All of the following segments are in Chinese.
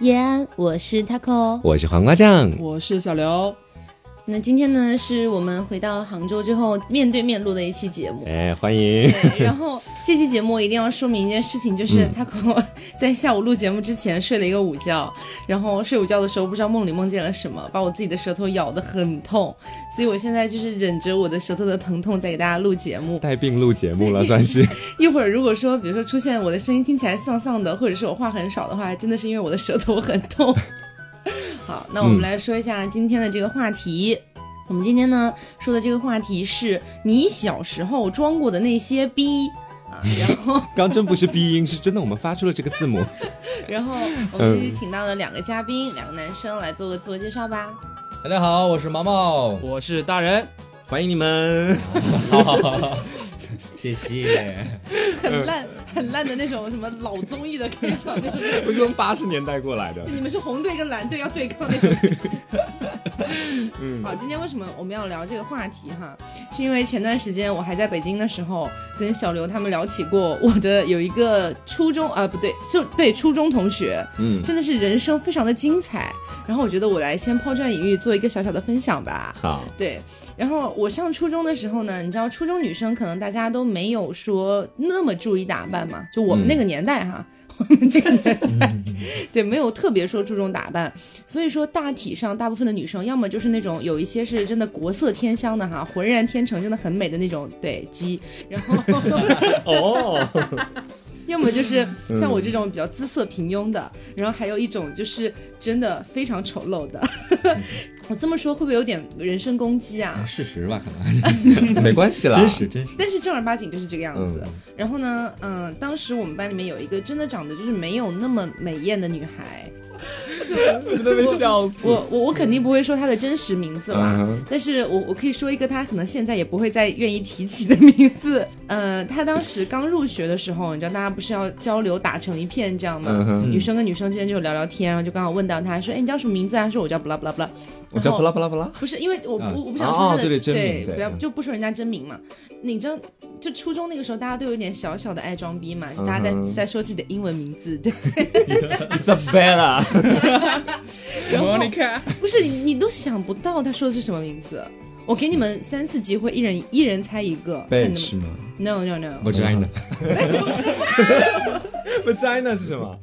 叶安，我是 taco，我是黄瓜酱，我是小刘。那今天呢，是我们回到杭州之后面对面录的一期节目。哎，欢迎。对，然后这期节目一定要说明一件事情，就是他跟我在下午录节目之前睡了一个午觉，然后睡午觉的时候不知道梦里梦见了什么，把我自己的舌头咬得很痛，所以我现在就是忍着我的舌头的疼痛在给大家录节目。带病录节目了，算是。一会儿如果说，比如说出现我的声音听起来丧丧的，或者是我话很少的话，真的是因为我的舌头很痛。好，那我们来说一下今天的这个话题。我们今天呢说的这个话题是你小时候装过的那些逼啊，然后 刚真不是逼音，是真的我们发出了这个字母。然后我们这里请到了两个嘉宾，两个男生来做个自我介绍吧。大家好，我是毛毛，我是大人，欢迎你们。好 好好。谢谢，很烂很烂的那种什么老综艺的开场那种，我从八十年代过来的。就你们是红队跟蓝队要对抗那种。嗯，好，今天为什么我们要聊这个话题哈？是因为前段时间我还在北京的时候，跟小刘他们聊起过我的有一个初中啊，不对，就对初中同学，嗯，真的是人生非常的精彩。然后我觉得我来先抛砖引玉，做一个小小的分享吧。好，对。然后我上初中的时候呢，你知道初中女生可能大家都没有说那么注意打扮嘛，就我们那个年代哈，我们这个年代，对，没有特别说注重打扮，所以说大体上大部分的女生要么就是那种有一些是真的国色天香的哈，浑然天成，真的很美的那种对鸡，然后 哦。要么就是像我这种比较姿色平庸的，然后还有一种就是真的非常丑陋的。我这么说会不会有点人身攻击啊？事实吧，可能 没关系啦，真实真实。但是正儿八经就是这个样子。然后呢，嗯，当时我们班里面有一个真的长得就是没有那么美艳的女孩。我真的被笑死！我我我肯定不会说他的真实名字了，但是我我可以说一个他可能现在也不会再愿意提起的名字。呃，他当时刚入学的时候，你知道大家不是要交流打成一片这样吗？女生跟女生之间就聊聊天，然后就刚好问到他说：“哎，你叫什么名字啊？”说：“我叫不拉不拉不拉。”我叫布拉布拉布拉。不是因为我不我不想说他的对，不要就不说人家真名嘛。你知道，就初中那个时候，大家都有点小小的爱装逼嘛，就大家在在说自己的英文名字，对。Isabella。然后你看，不是你，你都想不到他说的是什么名字。我给你们三次机会，一人一人猜一个。Bench 吗？No No No。Vagina。Vagina 是什么？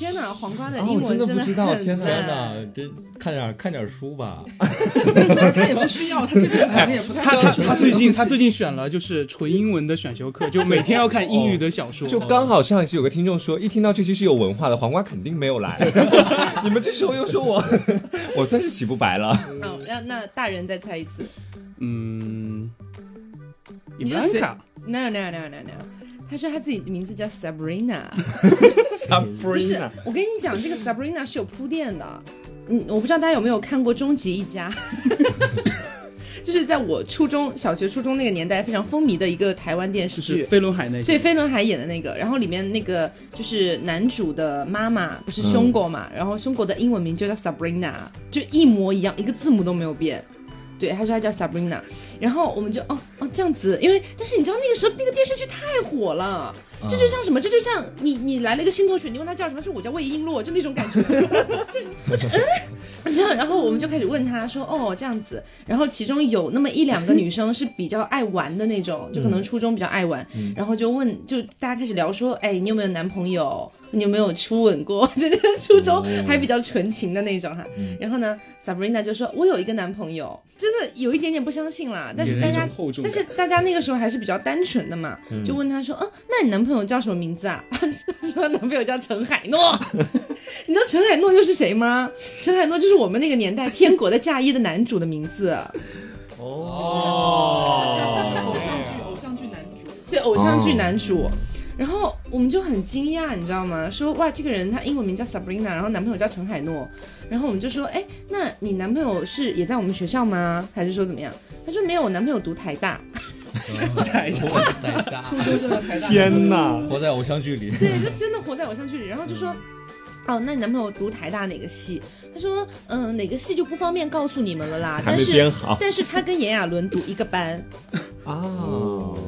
天哪，黄瓜的英文真的不知道，天哪，这看点看点书吧。他也不需要，他这辈子可能也不太。他他他最近他最近选了就是纯英文的选修课，就每天要看英语的小说。就刚好上一期有个听众说，一听到这期是有文化的，黄瓜肯定没有来。你们这时候又说我，我算是洗不白了。哦，那那大人再猜一次。嗯，你就随 No No No No No。他说他自己的名字叫 Sabrina，不是，我跟你讲，这个 Sabrina 是有铺垫的。嗯，我不知道大家有没有看过《终极一家》，就是在我初中小学、初中那个年代非常风靡的一个台湾电视剧，飞轮海那对飞轮海演的那个，然后里面那个就是男主的妈妈不是凶果嘛，然后凶果的英文名就叫 Sabrina，就一模一样，一个字母都没有变。对，他说他叫 Sabrina，然后我们就哦哦这样子，因为但是你知道那个时候那个电视剧太火了，这就像什么？这就像你你来了一个新同学，你问他叫什么？说我叫魏璎珞，就那种感觉，就 我就嗯，这样，然后我们就开始问他说哦这样子，然后其中有那么一两个女生是比较爱玩的那种，就可能初中比较爱玩，然后就问就大家开始聊说，哎你有没有男朋友？你有没有初吻过？真 的初中还比较纯情的那种哈。然后呢，Sabrina 就说：“我有一个男朋友，真的有一点点不相信啦。但是大家，但是大家那个时候还是比较单纯的嘛，就问他说：‘嗯，那你男朋友叫什么名字啊？’ 说男朋友叫陈海诺。你知道陈海诺又是谁吗？陈海诺就是我们那个年代《天国的嫁衣》的男主的名字。哦，就是偶像剧，偶像剧男主。对，偶像剧男主。”然后我们就很惊讶，你知道吗？说哇，这个人他英文名叫 Sabrina，然后男朋友叫陈海诺。然后我们就说，哎，那你男朋友是也在我们学校吗？还是说怎么样？他说没有，我男朋友读台大。台大，台大，初中就在台大。天哪，活在偶像剧里。对，就真的活在偶像剧里。然后就说，哦，那你男朋友读台大哪个系？他说，嗯，哪个系就不方便告诉你们了啦。但是，但是他跟炎亚纶读一个班。哦。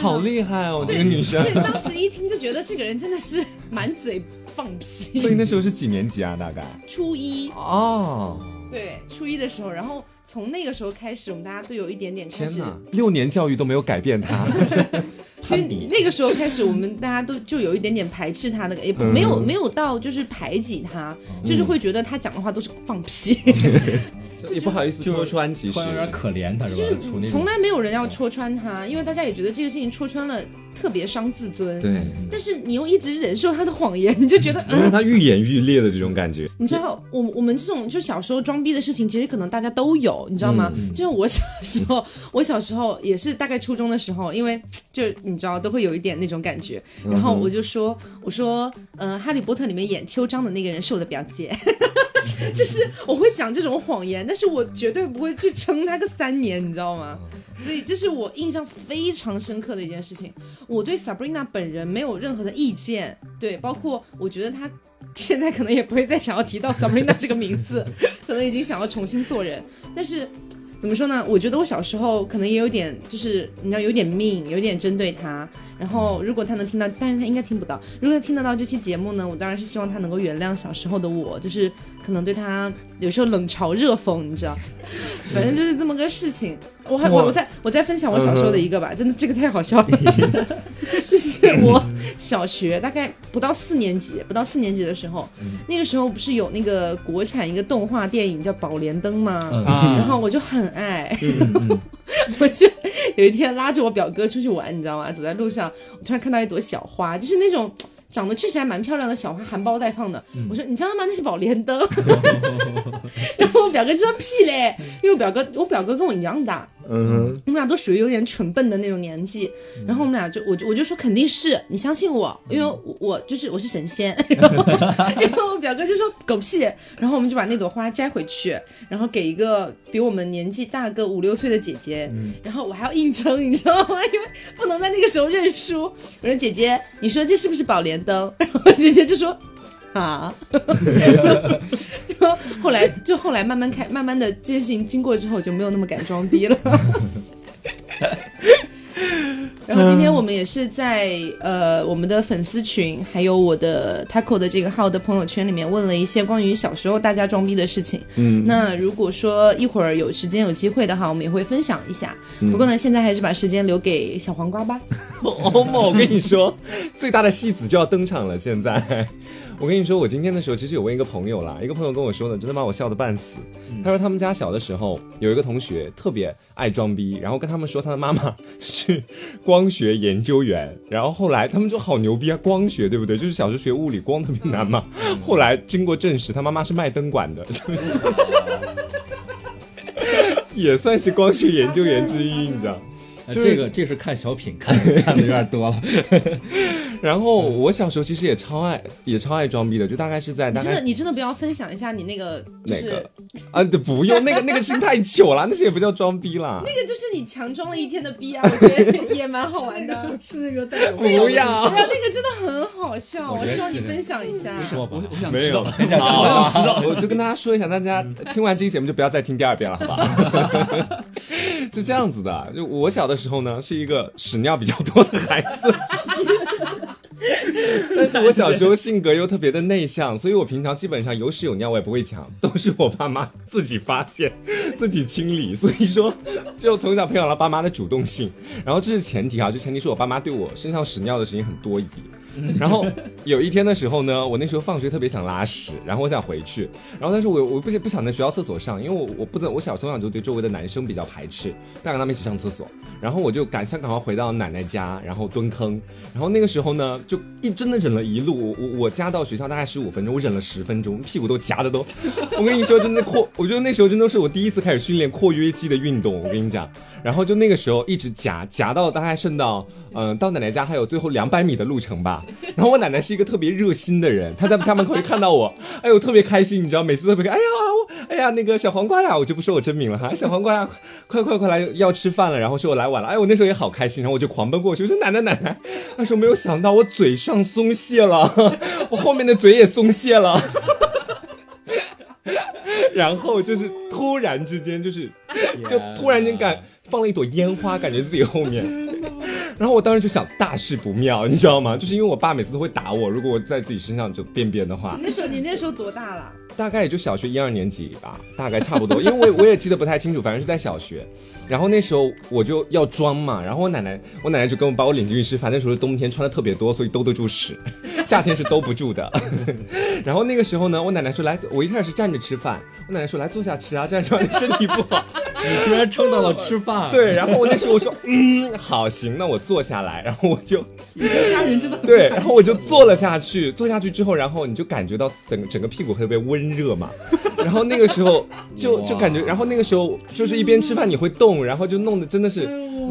好厉害哦，这个女生。对，当时一听就觉得这个人真的是满嘴放屁。所以那时候是几年级啊？大概？初一，哦，对，初一的时候，然后从那个时候开始，我们大家都有一点点开始，天哪，六年教育都没有改变他。所以那个时候开始，我们大家都就有一点点排斥他那个，也没有没有到就是排挤他，就是会觉得他讲的话都是放屁，也不好意思戳穿，其实。突然有点可怜他是吧？就是从来没有人要戳穿他，因为大家也觉得这个事情戳穿了特别伤自尊。。对，但是你又一直忍受他的谎言，你就觉得，能让嗯，他愈演愈烈的这种感觉。你知道，我我们这种就小时候装逼的事情，其实可能大家都有，你知道吗？就像我小时候，我小时候也是大概初中的时候，因为就你知道都会有一点那种感觉，然后我就说，我说，呃，哈利波特里面演秋张的那个人是我的表姐。就是我会讲这种谎言，但是我绝对不会去撑他个三年，你知道吗？所以这是我印象非常深刻的一件事情。我对 Sabrina 本人没有任何的意见，对，包括我觉得他现在可能也不会再想要提到 Sabrina 这个名字，可能已经想要重新做人。但是怎么说呢？我觉得我小时候可能也有点，就是你知道有点命，有点针对他。然后如果他能听到，但是他应该听不到。如果他听得到这期节目呢，我当然是希望他能够原谅小时候的我，就是可能对他有时候冷嘲热讽，你知道，反正就是这么个事情。我还我我再我再分享我小时候的一个吧，真的这个太好笑了。就是 我小学大概不到四年级，不到四年级的时候，那个时候不是有那个国产一个动画电影叫《宝莲灯》吗？啊然后我就很爱，我就有一天拉着我表哥出去玩，你知道吗？走在路上，我突然看到一朵小花，就是那种。长得确实还蛮漂亮的小花，含苞待放的。我说你知道吗？那是宝莲灯。然后我表哥就说屁嘞，因为我表哥我表哥跟我一样大，嗯，我们俩都属于有点蠢笨的那种年纪，然后我们俩就我就我就说肯定是你相信我，因为我我就是我是神仙，然后 然后我表哥就说狗屁，然后我们就把那朵花摘回去，然后给一个比我们年纪大个五六岁的姐姐，然后我还要硬撑，你知道吗？因为不能在那个时候认输，我说姐姐，你说这是不是宝莲灯？然后姐姐就说。啊，然后后来就后来慢慢开，慢慢的这件事情经过之后，就没有那么敢装逼了。然后今天我们也是在呃我们的粉丝群，还有我的 Taco 的这个号的朋友圈里面问了一些关于小时候大家装逼的事情。嗯，那如果说一会儿有时间有机会的话，我们也会分享一下。不过呢，现在还是把时间留给小黄瓜吧。我跟你说，最大的戏子就要登场了。现在，我跟你说，我今天的时候其实有问一个朋友啦，一个朋友跟我说的，真的把我笑得半死。他说他们家小的时候有一个同学特别爱装逼，然后跟他们说他的妈妈是光学研究员，然后后来他们说好牛逼啊，光学对不对？就是小时候学物理光特别难嘛。后来经过证实，他妈妈是卖灯管的，是不是？也算是光学研究员之一，你知道。呃就是这个这是看小品看看的有点多了。然后我小时候其实也超爱，也超爱装逼的，就大概是在大概你真的，你真的不要分享一下你那个，就是哪个啊，不用那个那个心太糗了，那些也不叫装逼啦。那个就是你强装了一天的逼啊，我觉得也蛮好玩的。是那个带有 不要那个真的很好笑，我希望你分享一下。说吧，我想没有，知道，好，我就跟大家说一下，大家听完这期节目就不要再听第二遍了，好吧？是这样子的，就我小的时候呢，是一个屎尿比较多的孩子。但是我小时候性格又特别的内向，所以我平常基本上有屎有尿我也不会抢，都是我爸妈自己发现、自己清理。所以说，就从小培养了爸妈的主动性。然后这是前提啊，就前提是我爸妈对我身上屎尿的事情很多疑。然后有一天的时候呢，我那时候放学特别想拉屎，然后我想回去，然后但是我我不不想在学校厕所上，因为我我不怎我小从小就对周围的男生比较排斥，不想跟他们一起上厕所，然后我就赶想赶快回到奶奶家，然后蹲坑，然后那个时候呢，就一真的忍了一路，我我我家到学校大概十五分钟，我忍了十分钟，屁股都夹的都，我跟你说真的扩，我觉得那时候真的是我第一次开始训练括约肌的运动，我跟你讲，然后就那个时候一直夹夹到大概剩到嗯、到奶奶家还有最后两百米的路程吧，然后我奶奶是一个特别热心的人，她在家门口就看到我，哎呦特别开心，你知道，每次特别开，哎呀我哎呀那个小黄瓜呀，我就不说我真名了哈，小黄瓜呀，快快快来要吃饭了，然后说我来晚了，哎我那时候也好开心，然后我就狂奔过去，我说奶奶奶奶，那时候没有想到我嘴上松懈了，我后面的嘴也松懈了。然后就是突然之间，就是就突然间感放了一朵烟花，感觉自己后面，然后我当时就想大事不妙，你知道吗？就是因为我爸每次都会打我，如果我在自己身上就便便的话你，那时候你那时候多大了？大概也就小学一二年级吧，大概差不多，因为我我也记得不太清楚，反正是在小学。然后那时候我就要装嘛，然后我奶奶我奶奶就跟我把我领进去吃饭，那时候冬天穿的特别多，所以兜得住屎，夏天是兜不住的。然后那个时候呢，我奶奶说来，我一开始是站着吃饭，我奶奶说来坐下吃啊，站着吃完身体不好。你居然撑到了吃饭，对，然后我那时候我说嗯好行，那我坐下来，然后我就家人真的对，然后我就坐了下去，坐下去之后，然后你就感觉到整个整个屁股特别温热嘛，然后那个时候就就感觉，然后那个时候就是一边吃饭你会动，然后就弄得真的是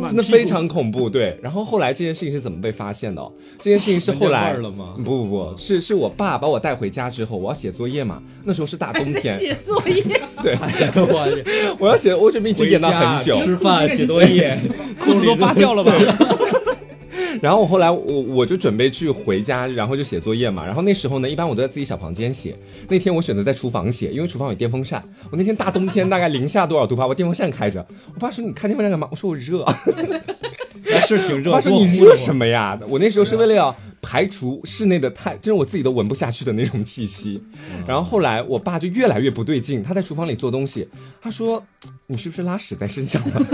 真的非常恐怖，对。然后后来这件事情是怎么被发现的、哦？这件事情是后来不不不是是我爸把我带回家之后，我要写作业嘛，那时候是大冬天，写作业，对，我我要写，我准备一直演到很久，吃饭写作业，裤子都发酵了吧？然后我后来我我就准备去回家，然后就写作业嘛。然后那时候呢，一般我都在自己小房间写。那天我选择在厨房写，因为厨房有电风扇。我那天大冬天大概零下多少度吧，我电风扇开着。我爸说你开电风扇干嘛？我说我热。还是挺热。我爸说你热什么呀？我那时候是为了要排除室内的太，就是我自己都闻不下去的那种气息。然后后来我爸就越来越不对劲，他在厨房里做东西，他说你是不是拉屎在身上了？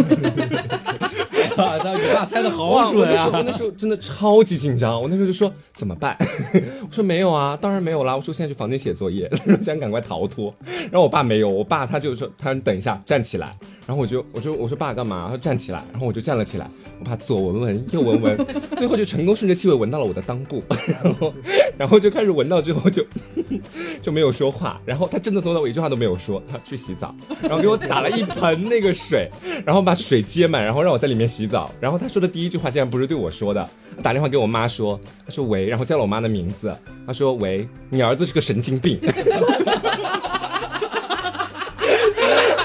啊？他你爸猜的哇好准我那时候我啊！那时候真的超级紧张，我那时候就说怎么办？我说没有啊，当然没有啦。我说现在去房间写作业，想赶快逃脱。然后我爸没有，我爸他就说他说你等一下，站起来。然后我就我就我说爸干嘛？他站起来。然后我就站了起来。我爸左闻闻右闻闻，最后就成功顺着气味闻到了我的裆部，然后然后就开始闻到之后就 就没有说话。然后他真的从头到我一句话都没有说，他去洗澡，然后给我打了一盆那个水，然后把水接满，然后让我在里面洗澡。然后他说的第一句话竟然不是对我说的，打电话给我妈说，他说喂，然后叫了我妈的名字，他说喂，你儿子是个神经病。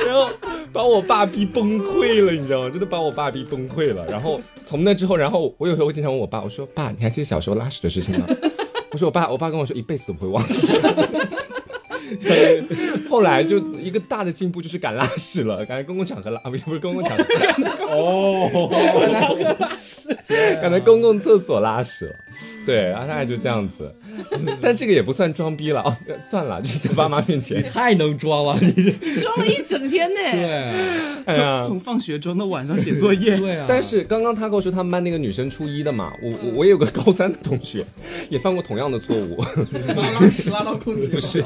然后 把我爸逼崩溃了，你知道吗？真的把我爸逼崩溃了。然后从那之后，然后我有时候会经常问我爸，我说爸，你还记得小时候拉屎的事情吗？我说我爸，我爸跟我说一辈子都不会忘记。后来就一个大的进步就是敢拉屎了，敢在公共场合拉，啊不不是公共场合，哦，敢在公共厕所拉屎了。对，然后大概就这样子，但这个也不算装逼了哦，算了，就是在爸妈面前。太能装了，你你装了一整天呢。对从从放学装到晚上写作业，对啊！但是刚刚他跟我说他们班那个女生初一的嘛，我我我也有个高三的同学，也犯过同样的错误。拉屎拉到裤子里，不是，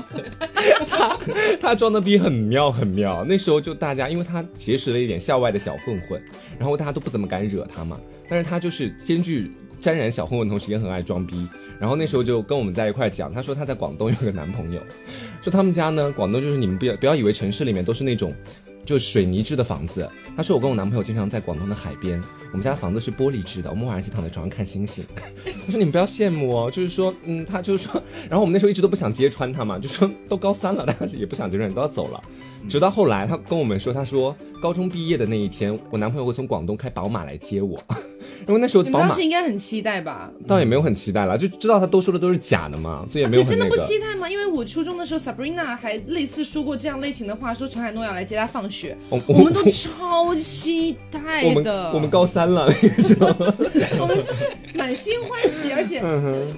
他 他装的逼很妙很妙。那时候就大家，因为他结识了一点校外的小混混，然后大家都不怎么敢惹他嘛。但是他就是兼具沾染小混混，同时也很爱装逼。然后那时候就跟我们在一块讲，他说他在广东有个男朋友，说他们家呢，广东就是你们不要不要以为城市里面都是那种。就水泥制的房子，他说我跟我男朋友经常在广东的海边，我们家的房子是玻璃制的，我们晚上就躺在床上看星星。他说你们不要羡慕哦，就是说，嗯，他就是说，然后我们那时候一直都不想揭穿他嘛，就说都高三了，但是也不想揭穿，你都要走了。直到后来他跟我们说，他说高中毕业的那一天，我男朋友会从广东开宝马来接我，因为那时候们当时应该很期待吧？倒也没有很期待了，就知道他都说的都是假的嘛，所以也没有对，真的不。期待吗？因为我初中的时候，Sabrina 还类似说过这样类型的话，说陈海诺要来接她放学，我我们都超期待的。我们高三了那个时候，我们就是满心欢喜，而且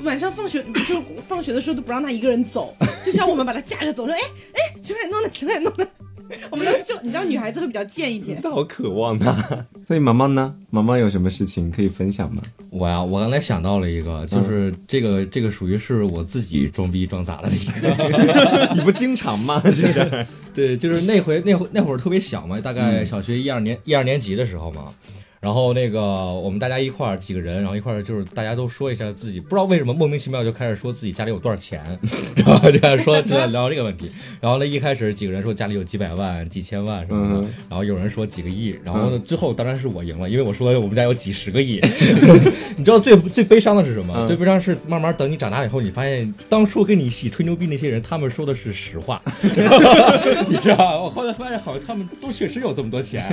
晚上放学就放学的时候都不让他一个人走，就像我们把他架着走，说哎哎，陈海诺呢？陈海诺呢？我们都是就你知道女孩子会比较贱一点，好渴望他。所以毛毛呢？毛毛有什么事情可以分享吗？我呀，我刚才想到了一个，就是这个这个属于是我自己装逼装砸了的一个。你不经常吗？这是对，就是那回那会那会儿特别小嘛，大概小学一二年一二年级的时候嘛。然后那个我们大家一块儿几个人，然后一块儿就是大家都说一下自己，不知道为什么莫名其妙就开始说自己家里有多少钱，然后就开始说就在聊这个问题。然后呢，一开始几个人说家里有几百万、几千万什么的，嗯然后有人说几个亿，然后呢最后当然是我赢了，因为我说我们家有几十个亿。你知道最最悲伤的是什么？嗯最悲伤是慢慢等你长大以后，你发现当初跟你一起吹牛逼那些人，他们说的是实话，你知道吧？我后来发现好像他们都确实有这么多钱。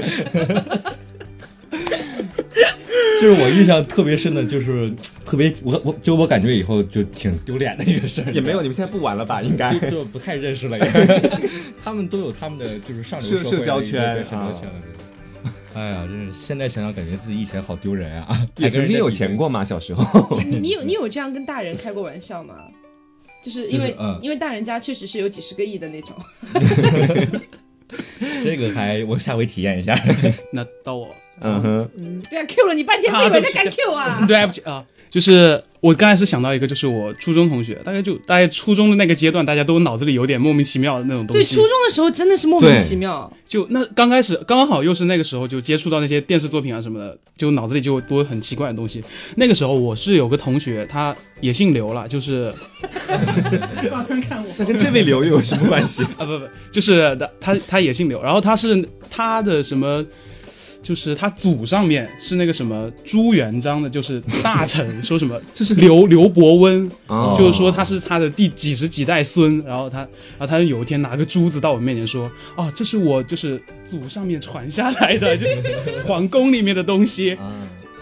就是我印象特别深的，就是特别我我就我感觉以后就挺丢脸的一个事儿，也没有，你们现在不玩了吧？应该就就不太认识了。他们都有他们的就是上流社交圈社交圈。哎呀，真是现在想想，感觉自己以前好丢人啊！也曾经有钱过吗？小时候？你你有你有这样跟大人开过玩笑吗？就是因为、就是嗯因为大人家确实是有几十个亿的那种。这个还我下回体验一下。那到我，嗯哼，嗯，对啊，Q 了你半天，我以为在干 Q 啊。对不起啊，就是我刚才是想到一个，就是我初中同学，大概就大概初中的那个阶段，大家都脑子里有点莫名其妙的那种东西对，初中的时候真的是莫名其妙。就那刚开始刚好又是那个时候就接触到那些电视作品啊什么的，就脑子里就多很奇怪的东西。那个时候我是有个同学，他也姓刘了，就是光突然看我，那跟这位刘又有什么关系？啊不不，就是他他他也姓刘，然后他是他的什么，就是他祖上面是那个什么朱元璋的，就是大臣，说什么 这是刘刘伯温，哦就是说他是他的第几十几代孙，然后他然后他有一天拿个珠子到我面前说，哦，这是我就是祖上面传下来的，就 皇宫里面的东西。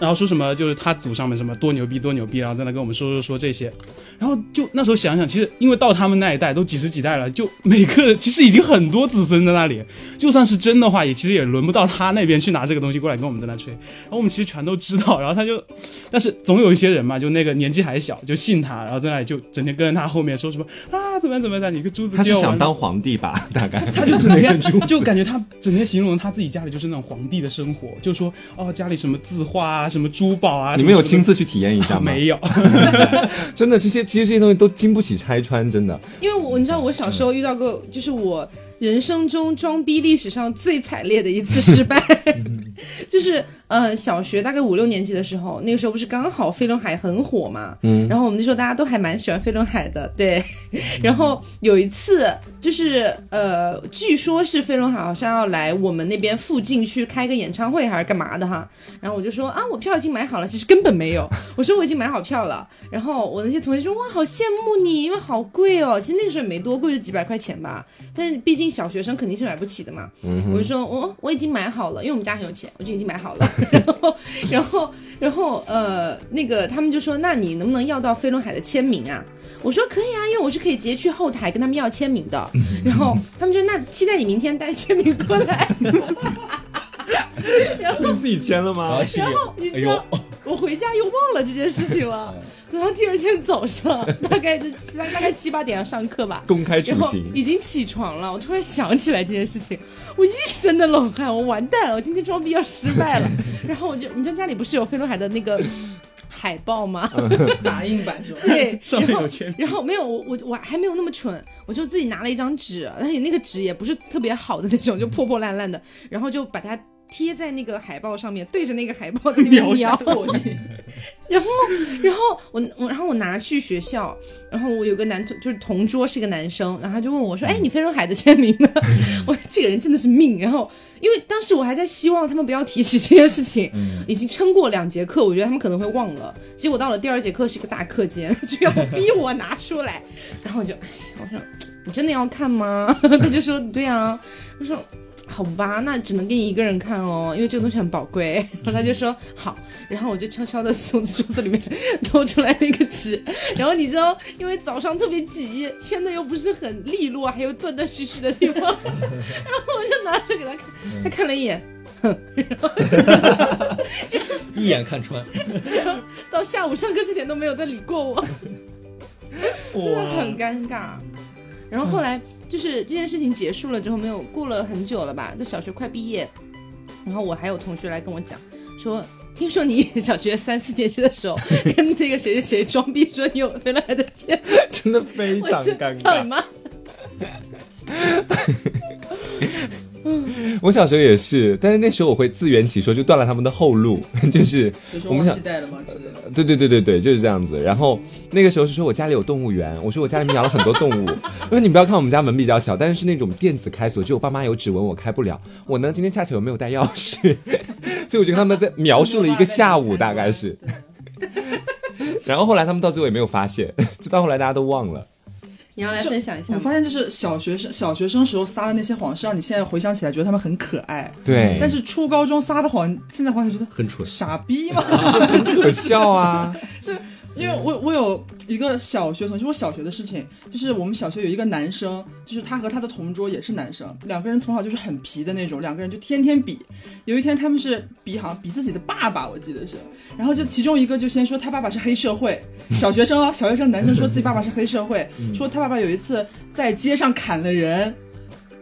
然后说什么就是他祖上面什么多牛逼多牛逼，然后在那跟我们说说说这些，然后就那时候想想，其实因为到他们那一代都几十几代了，就每个其实已经很多子孙在那里，就算是真的话，也其实也轮不到他那边去拿这个东西过来跟我们在那吹。然后我们其实全都知道，然后他就，但是总有一些人嘛，就那个年纪还小，就信他，然后在那里就整天跟着他后面说什么啊怎么样怎么样，你个珠子他是想当皇帝吧？大概他就整天就感觉他整天形容他自己家里就是那种皇帝的生活，就说哦家里什么字画啊，什么珠宝啊，你们有亲自去体验一下吗？没有，真的，这些其实这些东西都经不起拆穿，真的。因为我你知道我小时候遇到过，就是我人生中装逼历史上最惨烈的一次失败，就是呃小学大概五六年级的时候，那个时候不是刚好飞轮海很火嘛，嗯，然后我们那时候大家都还蛮喜欢飞轮海的，对，然后有一次就是呃，据说是飞轮海好像要来我们那边附近去开个演唱会还是干嘛的哈，然后我就说啊我票已经买好了，其实根本没有，我说我已经买好票了，然后我那些同学说哇好羡慕你，因为好贵哦，其实那个时候也没多贵，就几百块钱吧，但是毕竟小学生肯定是买不起的嘛，我就说我我已经买好了，因为我们家很有钱，我就已经买好了，然后然后然后呃那个他们就说那你能不能要到飞轮海的签名啊？我说可以啊，因为我是可以直接去后台跟他们要签名的。然后他们就那期待你明天带签名过来。然后你自己签了然吗然后你知道，我回家又忘了这件事情了。然后第二天早上，大概就七大概七八点要上课吧。公开处然后刑，已经起床了，我突然想起来这件事情，我一身的冷汗，我完蛋了，我今天装逼要失败了。然后我就，你知道家里不是有飞轮海的那个海报吗？打印版是吧？对，上面然后有签名然后没有，我我我还没有那么蠢，我就自己拿了一张纸，而且那个纸也不是特别好的那种，就破破烂烂的，然后就把它贴在那个海报上面，对着那个海报在那边 描描下。然后，然后我我然后我拿去学校，然后我有个男同就是同桌是一个男生，然后他就问我说：“哎，你飞轮海的签名呢？” 我这个人真的是命。然后因为当时我还在希望他们不要提起这件事情，已经撑过两节课，我觉得他们可能会忘了。结果到了第二节课是一个大课间，就要逼我拿出来，然后我就，哎，我说你真的要看吗？他就说对啊，我说。好吧，那只能给你一个人看哦，因为这个东西很宝贵。然 后他就说好，然后我就悄悄的从桌子里面 偷出来那个纸，然后你知道，因为早上特别急，签的又不是很利落，还有断断续续的地方，然后我就拿着给他看，他看了一眼，然后一眼看穿，到下午上课之前都没有再理过我，真的很尴尬。然后后来就是这件事情结束了之后，没有过了很久了吧，就小学快毕业，然后我还有同学来跟我讲说。听说你小学三四年级的时候 跟那个谁谁谁装逼说你有飞轮海的签，真的非常尴尬。操你妈！我小时候也是，但是那时候我会自圆其说，就断了他们的后路，就是我们想忘记带了吗之类的。对对对对对，就是这样子。然后那个时候是说我家里有动物园，我说我家里面养了很多动物。因为你不要看我们家门比较小，但是是那种电子开锁，只有爸妈有指纹我开不了。我呢今天恰巧又没有带钥匙，所以我就跟他们在描述了一个下午，大概是。然后后来他们到最后也没有发现，直到后来大家都忘了。你要来分享一下？我发现就是小学生小学生时候撒的那些谎，是让你现在回想起来觉得他们很可爱。对，但是初高中撒的谎，现在回想觉得很蠢。傻逼嘛。很可笑啊。因为我我有一个小学同学，我小学的事情，就是我们小学有一个男生，就是他和他的同桌也是男生，两个人从小就是很皮的那种，两个人就天天比。有一天他们是比好像比自己的爸爸，我记得是，然后就其中一个就先说他爸爸是黑社会，小学生哦，小学生男生说自己爸爸是黑社会，说他爸爸有一次在街上砍了人。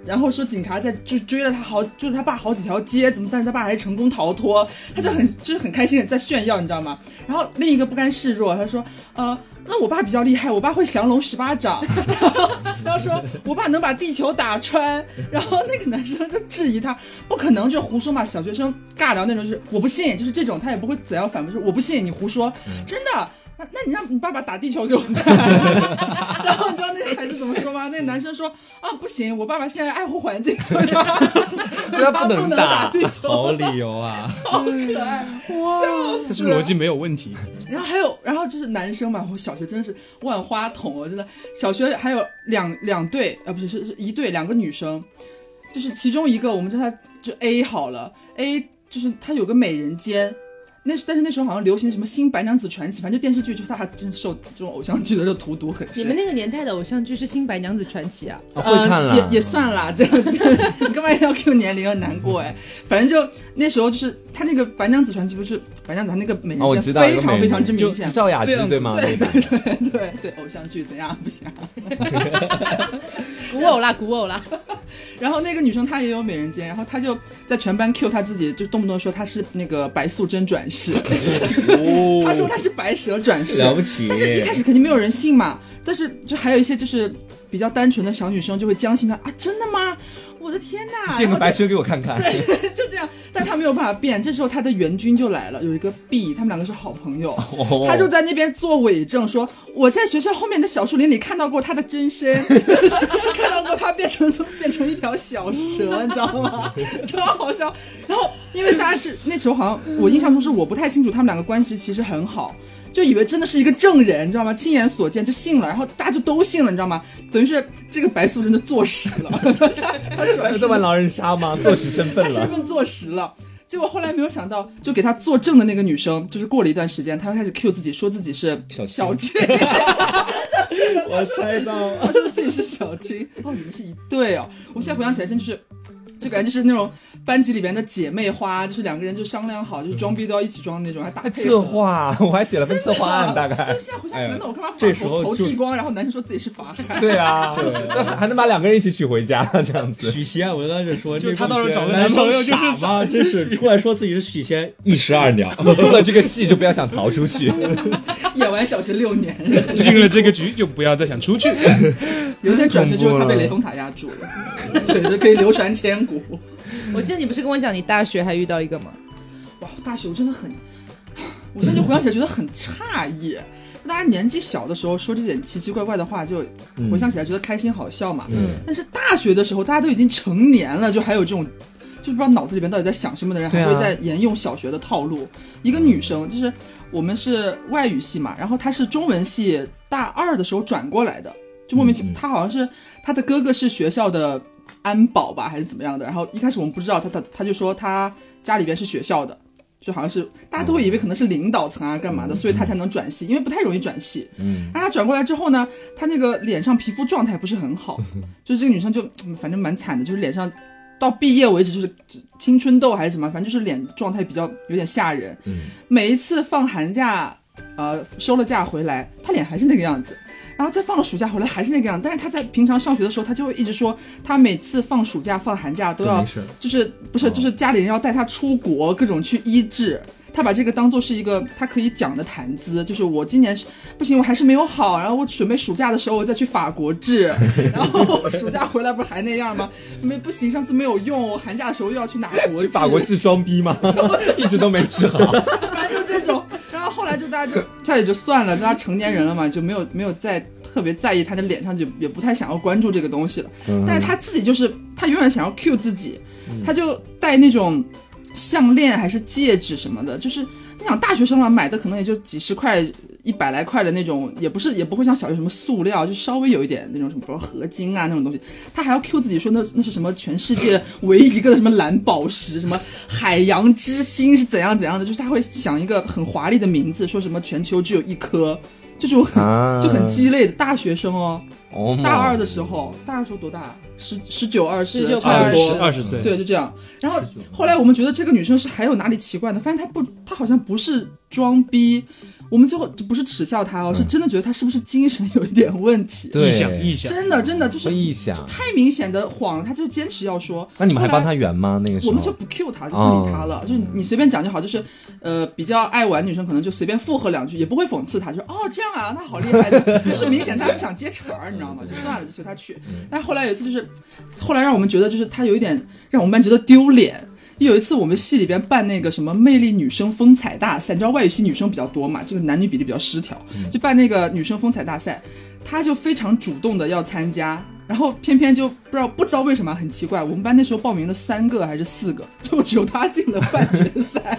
然后说警察在就追了他好，追了他爸好几条街，怎么？但是他爸还是成功逃脱，他就很就是很开心，在炫耀，你知道吗？然后另一个不甘示弱，他说，呃，那我爸比较厉害，我爸会降龙十八掌，然 后然后说我爸能把地球打穿，然后那个男生就质疑他，不可能，就胡说嘛，小学生尬聊那种，就是我不信，就是这种，他也不会怎样反驳，说我不信，你胡说，真的。那 那你让你爸爸打地球给我看，然后你知道那个孩子怎么说吗？那个男生说啊，不行，我爸爸现在爱护环境，所以他 他不能打地球，好理由啊，好可爱，笑死逻辑没有问题。然后还有，然后就是男生嘛，我小学真的是万花筒，我真的小学还有两两对，啊不是是是一对两个女生，就是其中一个我们叫她就 A 好了，A 就是她有个美人尖。那是，但是那时候好像流行什么《新白娘子传奇》，反正就电视剧，就是他还真受这种偶像剧的这荼毒很深。你们那个年代的偶像剧是《新白娘子传奇》啊？会看了，也也算啦。这样，你干嘛要 Q 年龄？要难过哎。反正就那时候，就是他那个白娘子传奇，不是白娘子，她那个美人尖非常非常之明显。赵雅芝对吗？对对对对对，偶像剧怎样不行？古偶啦，古偶啦。然后那个女生她也有美人尖，然后她就在全班 Q 她自己，就动不动说她是那个白素贞转世，他说他是白蛇转世，了不起。但是一开始肯定没有人信嘛，但是就还有一些就是比较单纯的小女生就会相信他啊，真的吗？我的天呐！变个白蛇给我看看。对，就这样。但他没有办法变。这时候他的援军就来了，有一个 B，他们两个是好朋友。他就在那边做伪证，说我在学校后面的小树林里看到过他的真身，看到过他变成 变成一条小蛇，你知道吗？超好笑。然后因为大家这那时候好像我印象中是我不太清楚，他们两个关系其实很好。就以为真的是一个证人，你知道吗？亲眼所见就信了，然后大家就都信了，你知道吗？等于是这个白素贞就坐实了，他转这玩狼人杀吗？坐实身份了，身份坐实了。结果后来没有想到，就给他作证的那个女生，就是过了一段时间，她又开始 Q 自己，说自己是小小青，真的，我猜到，她说自己是小青。哦，你们是一对哦！我现在回想起来，真就是。就感觉就是那种班级里边的姐妹花，就是两个人就商量好，就是装逼都要一起装的那种，还打策划，我还写了份策划案，大概。就现在回想起来，那我干嘛把头头剃光，然后男生说自己是法海？对啊，还能把两个人一起娶回家，这样子。许仙，我当时说，就他到时候找个男朋友就是傻，真是出来说自己是许仙，一石二鸟。入了这个戏就不要想逃出去。演完小学六年，进了这个局就不要再想出去。有一天转学之后，他被雷峰塔压住了，对，就可以流传千古。我记得你不是跟我讲你大学还遇到一个吗？哇，大学我真的很，我现在就回想起来觉得很诧异。大家年纪小的时候说这点奇奇怪怪的话，就回想起来觉得开心好笑嘛。嗯。但是大学的时候，大家都已经成年了，就还有这种，就不知道脑子里边到底在想什么的人，还会在沿用小学的套路。一个女生，就是我们是外语系嘛，然后她是中文系大二的时候转过来的，就莫名其妙，她好像是她的哥哥是学校的。安保吧，还是怎么样的？然后一开始我们不知道，他他他就说他家里边是学校的，就好像是大家都会以为可能是领导层啊，干嘛的，所以他才能转系，因为不太容易转系。嗯，那他转过来之后呢，他那个脸上皮肤状态不是很好，就是这个女生就反正蛮惨的，就是脸上到毕业为止就是青春痘还是什么，反正就是脸状态比较有点吓人。嗯，每一次放寒假，呃，收了假回来，他脸还是那个样子。然后再放了暑假回来还是那个样，但是他在平常上学的时候，他就会一直说，他每次放暑假放寒假都要，就是不是就是家里人要带他出国，各种去医治，他把这个当做是一个他可以讲的谈资，就是我今年不行，我还是没有好，然后我准备暑假的时候我再去法国治，然后暑假回来不是还那样吗？没不行，上次没有用，我寒假的时候又要去哪国？去法国治装逼吗？一直都没治好。后来就大家就这也就算了，大家成年人了嘛，就没有没有再特别在意他的脸上，就也不太想要关注这个东西了。但是他自己就是他永远想要 cue 自己，他就戴那种项链还是戒指什么的，就是你想大学生嘛，买的可能也就几十块一百来块的那种，也不是也不会像小学什么塑料，就稍微有一点那种什么，比如合金啊那种东西，他还要 Q 自己说那那是什么全世界唯一一个的什么蓝宝石，什么海洋之心是怎样怎样的，就是他会想一个很华丽的名字，说什么全球只有一颗，这种很、啊就很鸡肋的大学生哦。哦大二的时候，大二时候多大？十十九二十，19差不多二十岁，对，就这样。然后后来我们觉得这个女生是还有哪里奇怪的，发现她不，她好像不是装逼。我们最后就不是耻笑他哦，是真的觉得他是不是精神有一点问题？对臆想臆想，真的真的就是臆想。太明显的谎了，她就坚持要说。那你们还帮他圆吗？那个时候我们就不 Q 他，就不理他了，就是你随便讲就好。就是呃，比较爱玩女生可能就随便附和两句，也不会讽刺他，就说哦这样啊，那好厉害的，就是明显她不想接茬儿，你知道吗？就算了，就随他去。但后来有一次就是，后来让我们觉得就是他有一点让我们班觉得丢脸。有一次我们系里边办那个什么魅力女生风采大赛，你知道外语系女生比较多嘛，这个男女比例比较失调，就办那个女生风采大赛，她就非常主动的要参加，然后偏偏就不知道不知道为什么很奇怪，我们班那时候报名了三个还是四个，就只有她进了半决赛。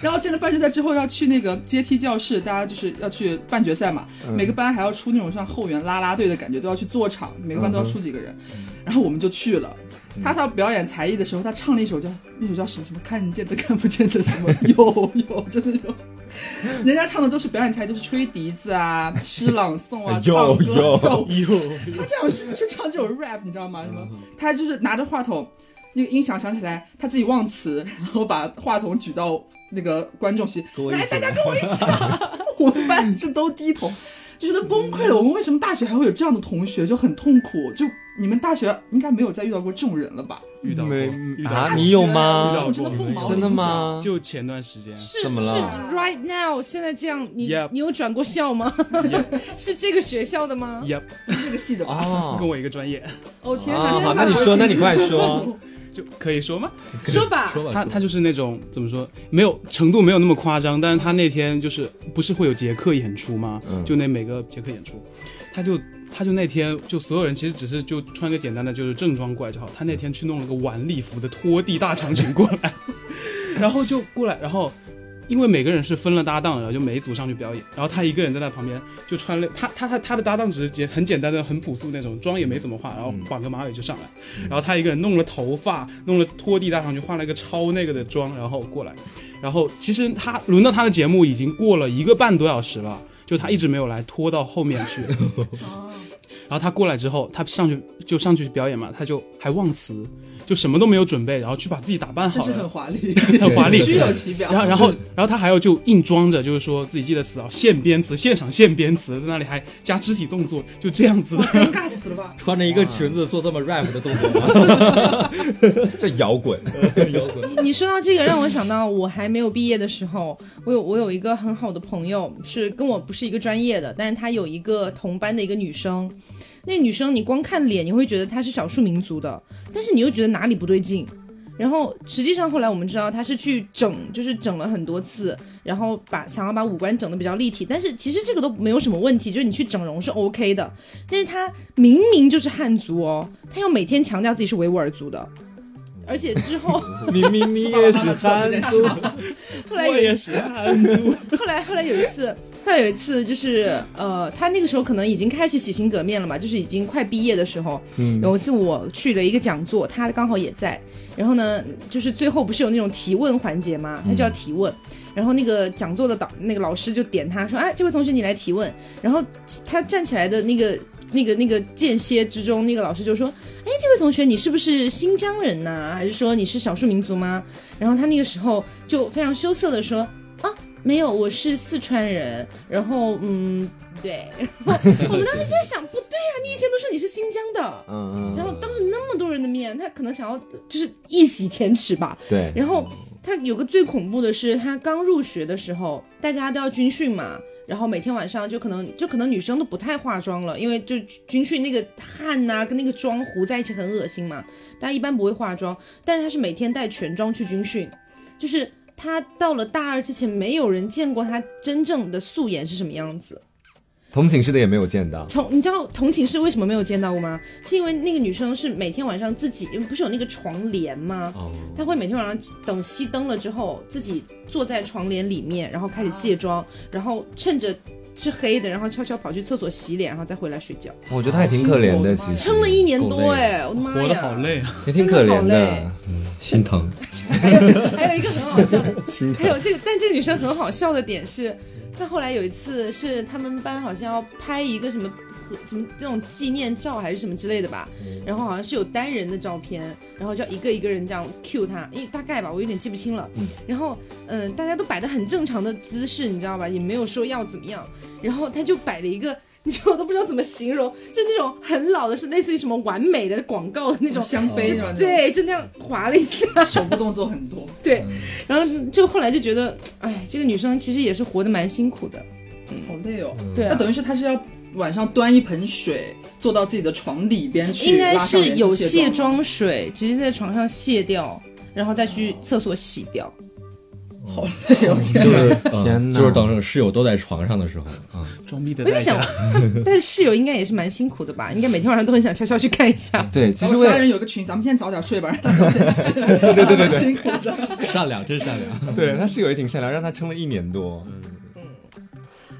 然后进了半决赛之后要去那个阶梯教室，大家就是要去半决赛嘛，每个班还要出那种像后援啦啦队的感觉，都要去坐场，每个班都要出几个人，然后我们就去了。他到表演才艺的时候，他唱了一首叫那首叫什么什么看见的看不见的什么 有有真的有，人家唱的都是表演才艺，都是吹笛子啊、诗朗诵啊、唱歌跳舞。他这样是是唱这种 rap，你知道吗？什么？他就是拿着话筒，那个音响响起来，他自己忘词，然后把话筒举到那个观众席，来，大家跟我一起唱。我们班这都低头，就觉得崩溃了。我们为什么大学还会有这样的同学，就很痛苦。就你们大学应该没有再遇到过这种人了吧？遇到过没遇到啊？你有我吗？真的凤毛真的？吗？就前段时间，是怎么了是 right now 现在这样，你 Yep 你有转过校吗？是这个学校的吗？是，这个系的吧？哦跟我一个专业，哦天哪！啊，好，那你说，那你快说。就可以说吗？说吧，说吧，他他就是那种怎么说，没有程度没有那么夸张，但是他那天就是不是会有杰克演出吗？嗯就那每个杰克演出，他就他就那天就所有人其实只是就穿个简单的就是正装过来就好，他那天去弄了个晚礼服的拖地大长裙过来，然后就过来，然后。因为每个人是分了搭档，然后就每一组上去表演，然后他一个人在那旁边就穿了他他他他的搭档只是简很简单的很朴素那种妆也没怎么化，然后绑个马尾就上来，然后他一个人弄了头发，弄了拖地大长裙，化了一个超那个的妆，然后过来，然后其实他轮到他的节目已经过了一个半多小时了，就他一直没有来，拖到后面去。然后他过来之后，他上去就上去表演嘛，他就还忘词，就什么都没有准备，然后去把自己打扮好但是很，华丽，很华丽，虚有其表。然后，然后，然后他还要就硬装着，就是说自己记得词啊，现编词，现场现编词，在那里还加肢体动作，就这样子的。尴尬死了吧？穿着一个裙子做这么 rap 的动作吗？这摇滚，摇滚。你说到这个，让我想到我还没有毕业的时候，我有我有一个很好的朋友，是跟我不是一个专业的，但是他有一个同班的一个女生，那女生你光看脸，你会觉得她是少数民族的，但是你又觉得哪里不对劲。然后实际上后来我们知道她是去整，就是整了很多次，然后把想要把五官整的比较立体，但是其实这个都没有什么问题，就是你去整容是 OK 的。但是她明明就是汉族哦，她要每天强调自己是维吾尔族的，而且之后。明明你 也是汉族，后来有也是汉族，后来后来有一次，后来有一次就是呃，他那个时候可能已经开始洗心革面了嘛，就是已经快毕业的时候。嗯有一次我去了一个讲座，他刚好也在，然后呢，就是最后不是有那种提问环节吗？他就要提问。然后那个讲座的导那个老师就点他说：“哎，这位同学你来提问。”然后他站起来的那个那个那个间歇之中，那个老师就说：“哎，这位同学你是不是新疆人呐、还是说你是少数民族吗？”然后他那个时候就非常羞涩的说：“啊，没有，我是四川人。”然后嗯，对。然后 我们当时就在想，不对啊，你以前都说你是新疆的。嗯嗯，然后当着那么多人的面，他可能想要就是一洗前耻吧，对，然后他有个最恐怖的是，他刚入学的时候，大家都要军训嘛，然后每天晚上就可能就可能女生都不太化妆了，因为就军训那个汗呐、跟那个妆糊在一起很恶心嘛，大家一般不会化妆，但是他是每天带全妆去军训，就是他到了大二之前，没有人见过他真正的素颜是什么样子。同寝室的也没有见到。从你知道同寝室为什么没有见到过吗？是因为那个女生是每天晚上自己，因为不是有那个床帘吗？哦，她会每天晚上等熄灯了之后，自己坐在床帘里面，然后开始卸妆，然后趁着是黑的，然后悄悄跑去厕所洗脸，然后再回来睡觉。我觉得他也挺可怜的，其实撑了一年多哎，我的妈呀，活得好累啊！也挺可怜真的好累的。心疼。还有一个很好笑的，还有这个，但这个女生很好笑的点是，她后来有一次是他们班好像要拍一个什么合什么这种纪念照还是什么之类的吧，然后好像是有单人的照片，然后就要一个一个人这样 cue 他，因为大概吧，我有点记不清了。然后嗯、大家都摆的很正常的姿势，你知道吧，也没有说要怎么样，然后他就摆了一个。你知道我都不知道怎么形容，就那种很老的，是类似于什么完美的广告的那种香妃是吧？对，就那样划了一下，手部动作很多。对，然后就后来就觉得，哎，这个女生其实也是活得蛮辛苦的。好累哦。对、啊，那等于是他是要晚上端一盆水坐到自己的床里边去，应该是有卸卸妆水，直接在床上卸掉，然后再去厕所洗掉。好累哦，天哪！就是嗯天哪就是等着室友都在床上的时候啊，装逼的我在想 但是室友应该也是蛮辛苦的吧？应该每天晚上都很想悄悄去看一下。对，其实我家人有个群，咱们现在早点睡吧，让他早点起来。对对对对，辛苦的。善良真善良。对他室友也挺善良，让他撑了一年多。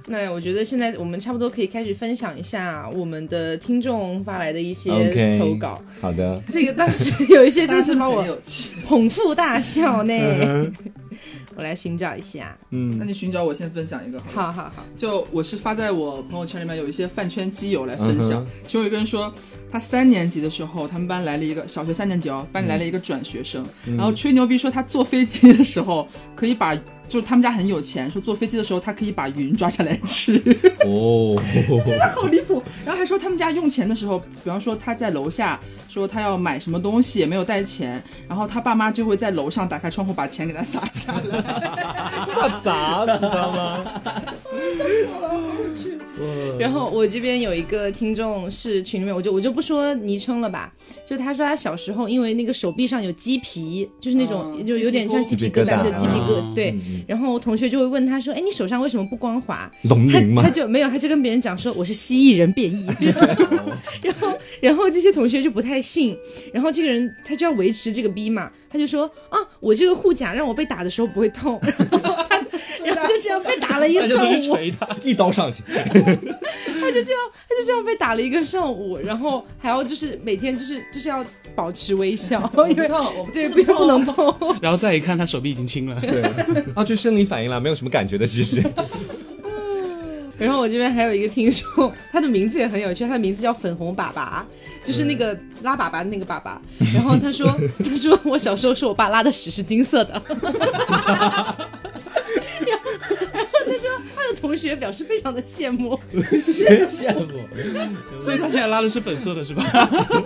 那我觉得现在我们差不多可以开始分享一下我们的听众发来的一些投稿。好的，这个当时有一些真是把我。捧腹大笑呢。我来寻找一下，嗯那嗯，你寻找我先分享一个好。好好好，就我是发在我朋友圈里面有一些饭圈基友来分享，嗯其中有一个人说，他三年级的时候，他们班来了一个小学三年级哦，班里来了一个转学生，然后吹牛逼说他坐飞机的时候可以把，就是他们家很有钱，说坐飞机的时候他可以把云抓下来吃，哦，真的好离谱。然后还说他们家用钱的时候，比方说他在楼下说他要买什么东西也没有带钱，然后他爸妈就会在楼上打开窗户把钱给他撒下来。怕砸死他吗？然后我这边有一个听众是群里面，我就我就不说昵称了吧，就他说他小时候因为那个手臂上有鸡皮，就是那种、嗯就有点像鸡皮疙瘩的鸡皮疙瘩，对。然后同学就会问他说：“哎，你手上为什么不光滑？”他龙鳞吗他？就没有，他就跟别人讲说我是蜥蜴人变异，然后然后这些同学就不太信，然后这个人他就要维持这个逼嘛，他就说啊，我这个护甲让我被打的时候不会痛，然后他然后就这样被打了一个上午，他，一刀上去，他就这样他就这样被打了一个上午，然后还要就是每天就是就是要保持微笑，因为痛，我对不不能痛，然后再一看，他手臂已经青了。对，啊，就生理反应了，没有什么感觉的，其实。然后我这边还有一个听众，他的名字也很有趣，他的名字叫粉红粑粑，就是那个拉粑粑的那个粑粑。然后他说，他说 我小时候说我爸拉的屎是金色的。同学表示非常的羡慕。羡慕。所以他现在拉的是粉色的，是吧？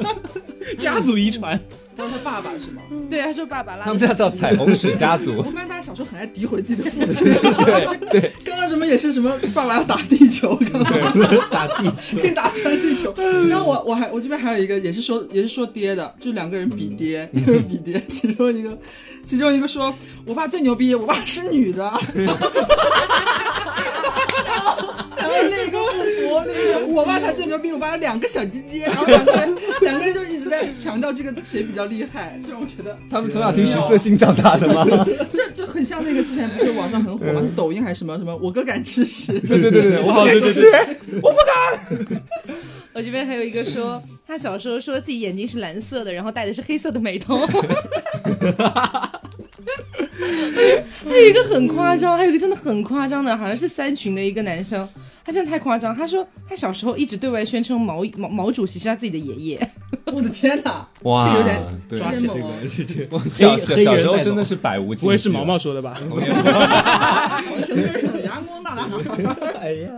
家族遗传。他说他爸爸是吗？对，他说爸爸拉他们家叫彩虹史家族我，发现大家小时候很爱诋毁自己的父亲。对对，刚刚什么也是什么爸爸要打地球，刚刚打地球可以打穿地球。然后我我还我这边还有一个也是说也是说爹的，就两个人比爹，一个比爹，其中一个其中一个说我爸最牛逼，我爸是女的。然后那个不服，那个我爸才最牛逼，我爸有两个小鸡鸡，然后两个人两个人就一直在强调这个谁比较厉害，就让我觉得他们从小听十色星长大的吗？这就很像那个之前不是网上很火吗？是抖音还是什么什么？我哥敢吃屎，对对对对，我好对对对，我这边还有一个说，他小时候说自己眼睛是蓝色的，然后戴的是黑色的美瞳。还有一个很夸张，还有一个真的很夸张的，好像是三群的一个男生，他真的太夸张。他说他小时候一直对外宣称毛毛毛主席是他自己的爷爷，我的天哪！哇，这有点对抓起这个我小小小时候真的是百无禁忌，不会是毛毛说的吧？整个人阳光大男孩。哎呀，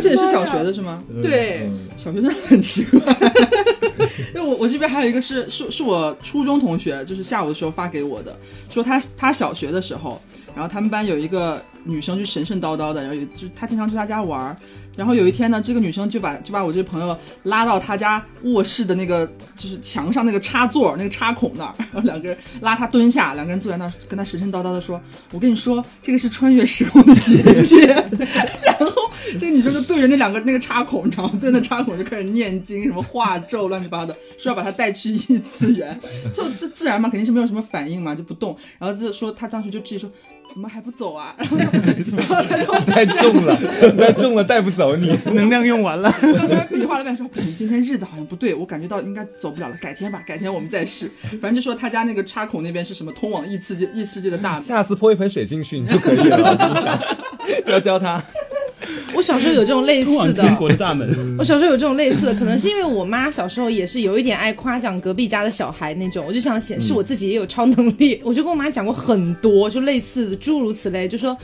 这也是小学的是吗？对，小学真的很奇怪。因为我我这边还有一个是是是我初中同学，就是下午的时候发给我的，说他他小学的时候，然后他们班有一个女生就神神叨叨的，然后有就他经常去他家玩儿，然后有一天呢，这个女生就把就把我这个朋友拉到他家卧室的那个就是墙上那个插座那个插孔那儿，然后两个人拉他蹲下，两个人坐在那儿跟他神神叨叨的说：“我跟你说，这个是穿越时空的姐姐。” 然后这个女生就对着那两个那个插孔，你知道吗？对着插孔就开始念经，什么画咒，乱七八糟的，说要把她带去异次元，就就自然嘛，肯定是没有什么反应嘛，就不动。然后就说她当时就质疑说。怎么还不走啊？然后他就太重了，太重了，带不走你。能量用完了，刚刚比划了半天说不行，今天日子好像不对，我感觉到应该走不了了，改天吧，改天我们再试。反正就说他家那个插孔那边是什么通往异次界、异世界的大门。下次泼一盆水进去，你就可以了。教教他。我小时候有这种类似的，国的大门。我小时候有这种类似的，可能是因为我妈小时候也是有一点爱夸奖隔壁家的小孩那种，我就想显示我自己也有超能力，我就跟我妈讲过很多，就类似的诸如此类，就说。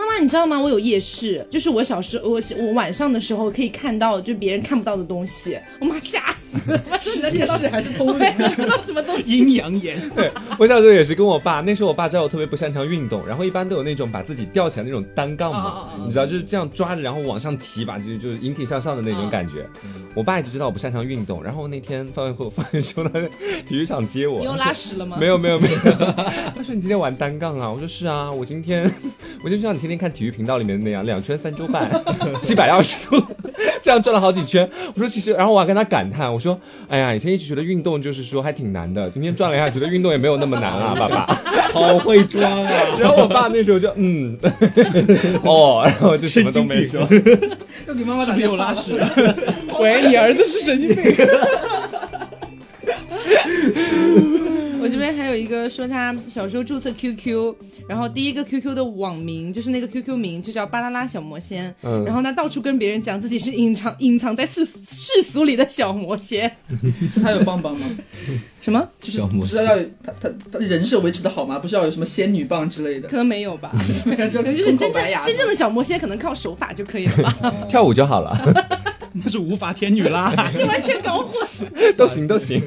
啊，妈妈，你知道吗？我有夜视，就是我小时候，我我晚上的时候可以看到，就别人看不到的东西。我妈吓死了，是的夜视还是通灵？看到什么东西？阴阳眼，对我小时候也是跟我爸，那时候我爸知道我特别不擅长运动，然后一般都有那种把自己吊起来那种单杠嘛，你知道就是这样抓着，然后往上提吧，就就是引体向上的那种感觉。我爸一直知道我不擅长运动，然后那天放学后放学时候他在体育场接我，你又拉屎了吗？没有没有没有，他说你今天玩单杠啊？我说是啊，我今天 我就像你天天看体育频道里面的那样，两圈三周半，七百二十度，这样转了好几圈。我说其实，然后我还跟他感叹，我说哎呀，以前一直觉得运动就是说还挺难的，今天转了一下，觉得运动也没有那么难啊，爸爸。好会装啊！然后我爸那时候就嗯，哦，然后就什么都没说。又给妈妈打没电话有拉屎。喂，你儿子是神经病。我这边还有一个说他小时候注册 QQ，然后第一个 QQ 的网名就是那个 QQ 名就叫巴啦啦小魔仙，嗯然后他到处跟别人讲自己是隐藏隐藏在世世俗里的小魔仙，他有棒棒吗？什么？就是不知道要有他他他人设维持的好吗？不是要有什么仙女棒之类的可？能没有吧，可能就是真正真正的小魔仙，可能靠手法就可以了吧？跳舞就好了，那是无法天女啦。你完全搞混。都行都行。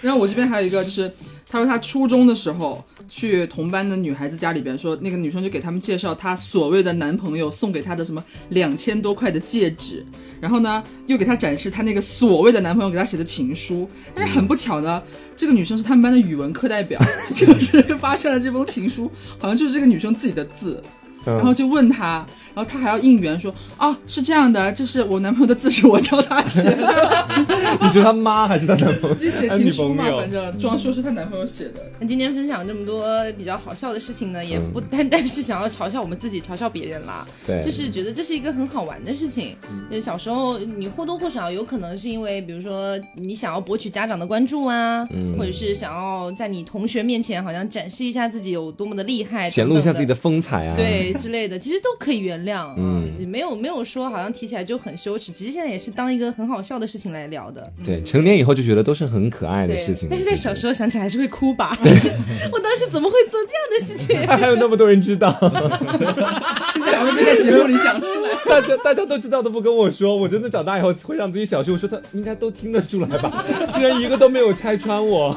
然后我这边还有一个，就是他说他初中的时候去同班的女孩子家里边，说那个女生就给他们介绍她所谓的男朋友送给她的什么两千多块的戒指，然后呢又给她展示她那个所谓的男朋友给她写的情书，但是很不巧呢，这个女生是他们班的语文课代表，就是发现了这封情书好像就是这个女生自己的字，嗯然后就问她。然后他还要应援说啊是这样的，这是我男朋友的字是我教他写的，你是他妈还是他男朋友？自己写情书嘛，反正装说是她男朋友写的。那今天分享这么多比较好笑的事情呢，也不单单是想要嘲笑我们自己，嘲笑别人啦。对，就是觉得这是一个很好玩的事情。嗯小时候你或多或少有可能是因为，比如说你想要博取家长的关注啊，嗯或者是想要在你同学面前好像展示一下自己有多么的厉害，显露一下自己的。的风采啊。，对之类的，其实都可以原谅，嗯嗯，没有没有说好像提起来就很羞耻，其实现在也是当一个很好笑的事情来聊的。对，成年以后就觉得都是很可爱的事情。但是在小时候想起来还是会哭吧。我当时怎么会做这样的事情？候，还有那么多人知道，现在还会被在节目里讲出来。大家大家都知道都不跟我说，我真的长大以后回想自己小时候，我说他应该都听得出来吧，竟然一个都没有拆穿我，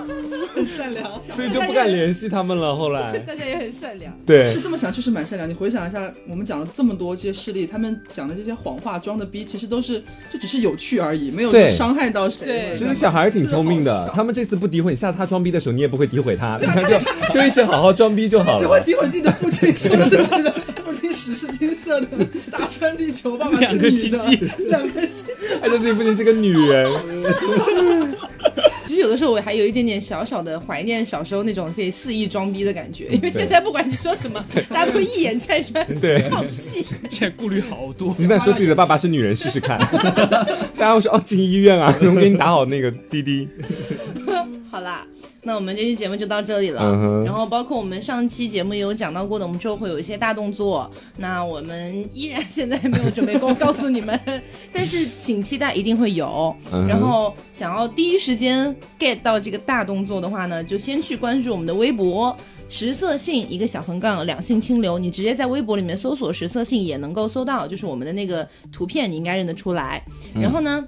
很善良，所以就不敢联系他们了。后来，大家也很善良。对，是这么想，确实蛮善良。你回想一下，我们讲了这么多这些事例，他们讲的这些谎话、装的逼，其实都是就只是有趣而已，没有伤害到谁。对其实小孩挺聪明的，他们这次不诋毁你，下次他装逼的时候你也不会诋毁他，你看就就一起好好装逼就好了只会。诋毁自己的父亲，说自己的 父亲屎是金色的，打穿地球，爸爸是两个女的鸡鸡，两个鸡鸡。还说自己父亲是个女人，有的时候我还有一点点小小的怀念小时候那种可以肆意装逼的感觉，因为现在不管你说什么，大家都一眼拆穿，对 放屁。现在顾虑好多。你现在说自己的爸爸是女人试试看，大家会说哦进医院啊，我给你打好那个滴滴。好啦，那我们这期节目就到这里了。然后包括我们上期节目也有讲到过的，我们之后会有一些大动作。那我们依然现在没有准备告告诉你们，但是请期待一定会有。然后想要第一时间 get 到这个大动作的话呢，就先去关注我们的微博。食色性一个小横杠两性清流，你直接在微博里面搜索食色性也能够搜到，就是我们的那个图片，你应该认得出来。然后呢，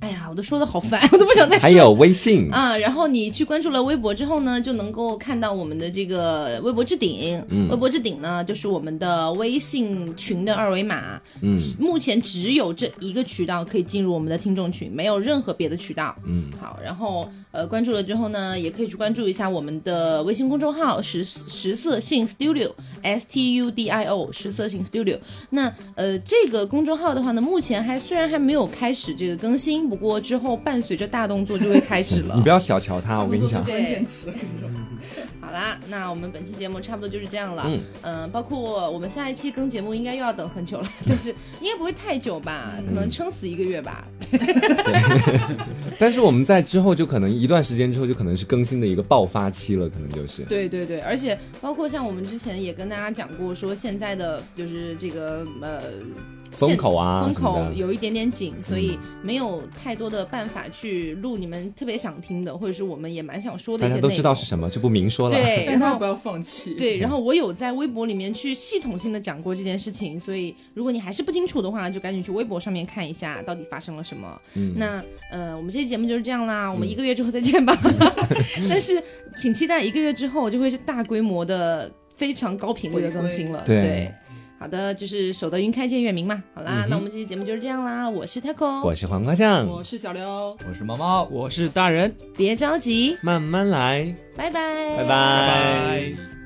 哎呀，我都说的好烦，我都不想再说。还有微信，啊，然后你去关注了微博之后呢，就能够看到我们的这个微博置顶。嗯微博置顶呢，就是我们的微信群的二维码。嗯目前只有这一个渠道可以进入我们的听众群，没有任何别的渠道。嗯，好，然后呃，关注了之后呢，也可以去关注一下我们的微信公众号“十十色性 Studio S T U D I O 十色性 Studio。那呃，这个公众号的话呢，目前还虽然还没有开始这个更新，不过之后伴随着大动作就会开始了 你不。要小瞧它，我跟你讲，关键词，好啦，那我们本期节目差不多就是这样了。嗯嗯、包括我们下一期更节目应该又要等很久了，但是应该不会太久吧？可能撑死一个月吧。但是我们在之后就可能一段时间之后就可能是更新的一个爆发期了，可能就是。对对对，而且包括像我们之前也跟大家讲过，说现在的就是这个呃风口啊风口有一点点紧，所以没有太多的办法去录你们特别想听的，或者是我们也蛮想说的一些内容。大家都知道是什么，就不明说了。对，然后但大家不要放弃。对，然后我有在微博里面去系统性的讲过这件事情，所以如果你还是不清楚的话，就赶紧去微博上面看一下到底发生了什么。嗯那呃，我们这期节目就是这样啦，我们一个月之后再见吧。但是请期待一个月之后就会是大规模的、非常高频率的更新了。对对。好的，就是守得云开见月明嘛。好啦，那我们这期节目就是这样啦。我是 Taco，我是黄瓜酱，我是小刘。我是毛毛，我是大人，别着急，慢慢来，拜拜，拜拜。拜拜。